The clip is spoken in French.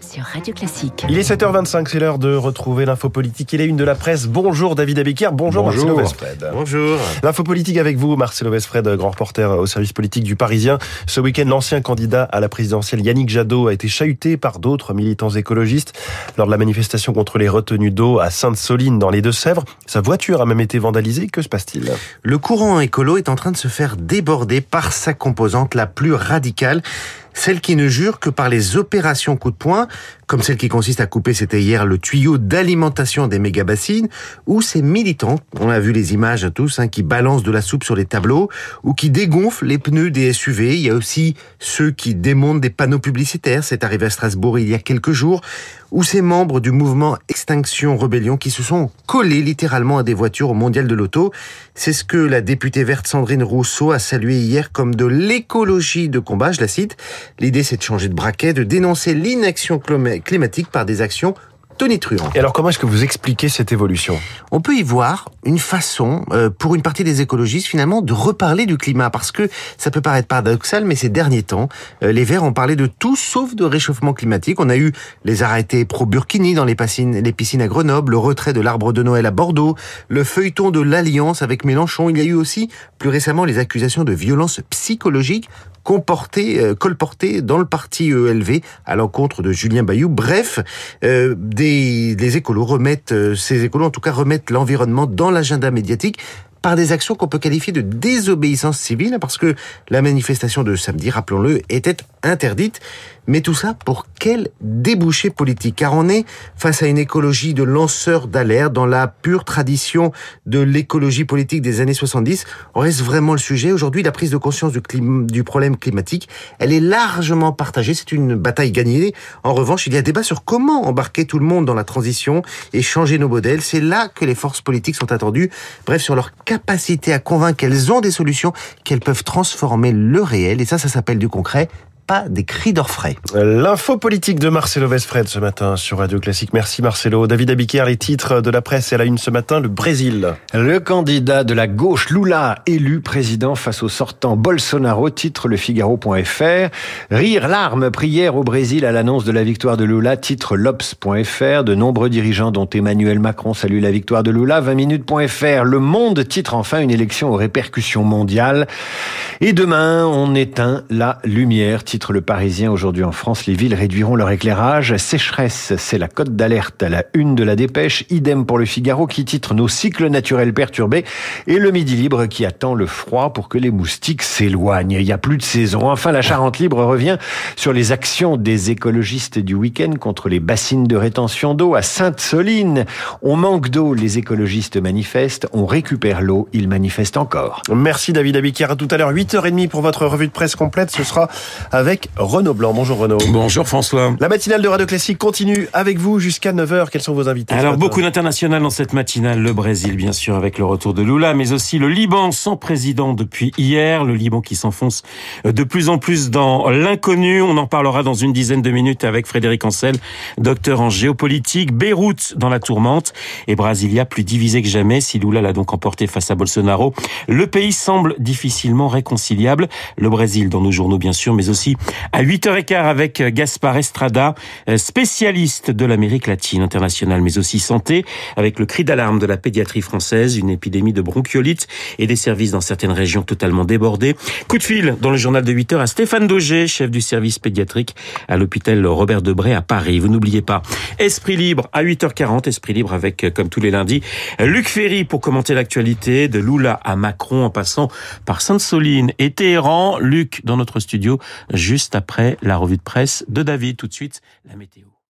sur Radio Classique. Il est 7h25, c'est l'heure de retrouver l'info politique et les une de la presse. Bonjour David Abiquière, bonjour, Bonjour. Marcelo Vesfred. Bonjour. L'info politique avec vous, Marcelo Vesfred, grand reporter au service politique du Parisien. Ce week-end, l'ancien candidat à la présidentielle Yannick Jadot a été chahuté par d'autres militants écologistes lors de la manifestation contre les retenues d'eau à Sainte-Soline dans les Deux-Sèvres. Sa voiture a même été vandalisée. Que se passe-t-il? Le courant écolo est en train de se faire déborder par sa composante la plus radicale, celle qui ne jure que par les opérations coup de poing, comme celle qui consiste à couper, c'était hier, le tuyau d'alimentation des méga-bassines, ou ces militants, on a vu les images à tous, hein, qui balancent de la soupe sur les tableaux, ou qui dégonflent les pneus des SUV. Il y a aussi ceux qui démontent des panneaux publicitaires, c'est arrivé à Strasbourg il y a quelques jours, ou ces membres du mouvement Extinction Rebellion qui se sont collés littéralement à des voitures au mondial de l'auto. C'est ce que la députée verte Sandrine Rousseau a salué hier comme de l'écologie de combat, je la cite. L'idée c'est de changer de braquet, de dénoncer l'inaction climatique par des actions tonitruantes. Et alors comment est-ce que vous expliquez cette évolution? On peut y voir une façon, euh, pour une partie des écologistes finalement, de reparler du climat, parce que ça peut paraître paradoxal, mais ces derniers temps, euh, les Verts ont parlé de tout sauf de réchauffement climatique. On a eu les arrêtés pro-Burkini dans les piscines, les piscines à Grenoble, le retrait de l'arbre de Noël à Bordeaux, le feuilleton de l'alliance avec Mélenchon. Il y a eu aussi, plus récemment, les accusations de violence psychologique comporté, euh, colporté dans le parti ELV à l'encontre de Julien Bayou. Bref, des, les écolos remettent, euh, ces écolos en tout cas remettent l'environnement dans l'agenda médiatique par des actions qu'on peut qualifier de désobéissance civile, parce que la manifestation de samedi, rappelons-le, était interdite. Mais tout ça pour quel débouché politique? Car on est face à une écologie de lanceurs d'alerte dans la pure tradition de l'écologie politique des années 70. On reste vraiment le sujet. Aujourd'hui, la prise de conscience du, clim du problème climatique, elle est largement partagée. C'est une bataille gagnée. En revanche, il y a débat sur comment embarquer tout le monde dans la transition et changer nos modèles. C'est là que les forces politiques sont attendues. Bref, sur leur capacité à convaincre qu'elles ont des solutions, qu'elles peuvent transformer le réel. Et ça, ça s'appelle du concret pas des cris d'orfraie. L'info politique de Marcelo Vesfred ce matin sur Radio Classique. Merci Marcelo. David Abiquière, les titres de la presse et à la une ce matin, le Brésil. Le candidat de la gauche Lula élu président face au sortant Bolsonaro, titre le Figaro.fr. Rire, larmes, prière au Brésil à l'annonce de la victoire de Lula, titre l'Obs.fr. De nombreux dirigeants dont Emmanuel Macron saluent la victoire de Lula, 20 minutes.fr. Le Monde titre enfin une élection aux répercussions mondiales. Et demain, on éteint la lumière, titre le Parisien aujourd'hui en France, les villes réduiront leur éclairage. Sécheresse, c'est la cote d'alerte à la une de la dépêche. Idem pour le Figaro qui titre nos cycles naturels perturbés et le Midi Libre qui attend le froid pour que les moustiques s'éloignent. Il n'y a plus de saison. Enfin, la Charente Libre revient sur les actions des écologistes du week-end contre les bassines de rétention d'eau à Sainte-Soline. On manque d'eau, les écologistes manifestent. On récupère l'eau, ils manifestent encore. Merci David Abiquière. À tout à l'heure, 8h30 pour votre revue de presse complète. Ce sera avec Renaud Blanc. Bonjour Renaud. Bonjour François. La matinale de Radio Classique continue avec vous jusqu'à 9h. Quels sont vos invités Alors beaucoup d'international dans cette matinale. Le Brésil bien sûr avec le retour de Lula, mais aussi le Liban sans président depuis hier. Le Liban qui s'enfonce de plus en plus dans l'inconnu. On en parlera dans une dizaine de minutes avec Frédéric Ancel, docteur en géopolitique. Beyrouth dans la tourmente et Brasilia plus divisé que jamais. Si Lula l'a donc emporté face à Bolsonaro, le pays semble difficilement réconciliable. Le Brésil dans nos journaux bien sûr, mais aussi à 8h15 avec Gaspard Estrada, spécialiste de l'Amérique latine internationale, mais aussi santé, avec le cri d'alarme de la pédiatrie française, une épidémie de bronchiolite et des services dans certaines régions totalement débordés. Coup de fil dans le journal de 8h à Stéphane Dauger, chef du service pédiatrique à l'hôpital Robert Debré à Paris. Vous n'oubliez pas, Esprit Libre à 8h40, Esprit Libre avec, comme tous les lundis, Luc Ferry pour commenter l'actualité, de Lula à Macron en passant par Sainte-Soline et Téhéran. Luc dans notre studio juste après la revue de presse de David. Tout de suite, la météo.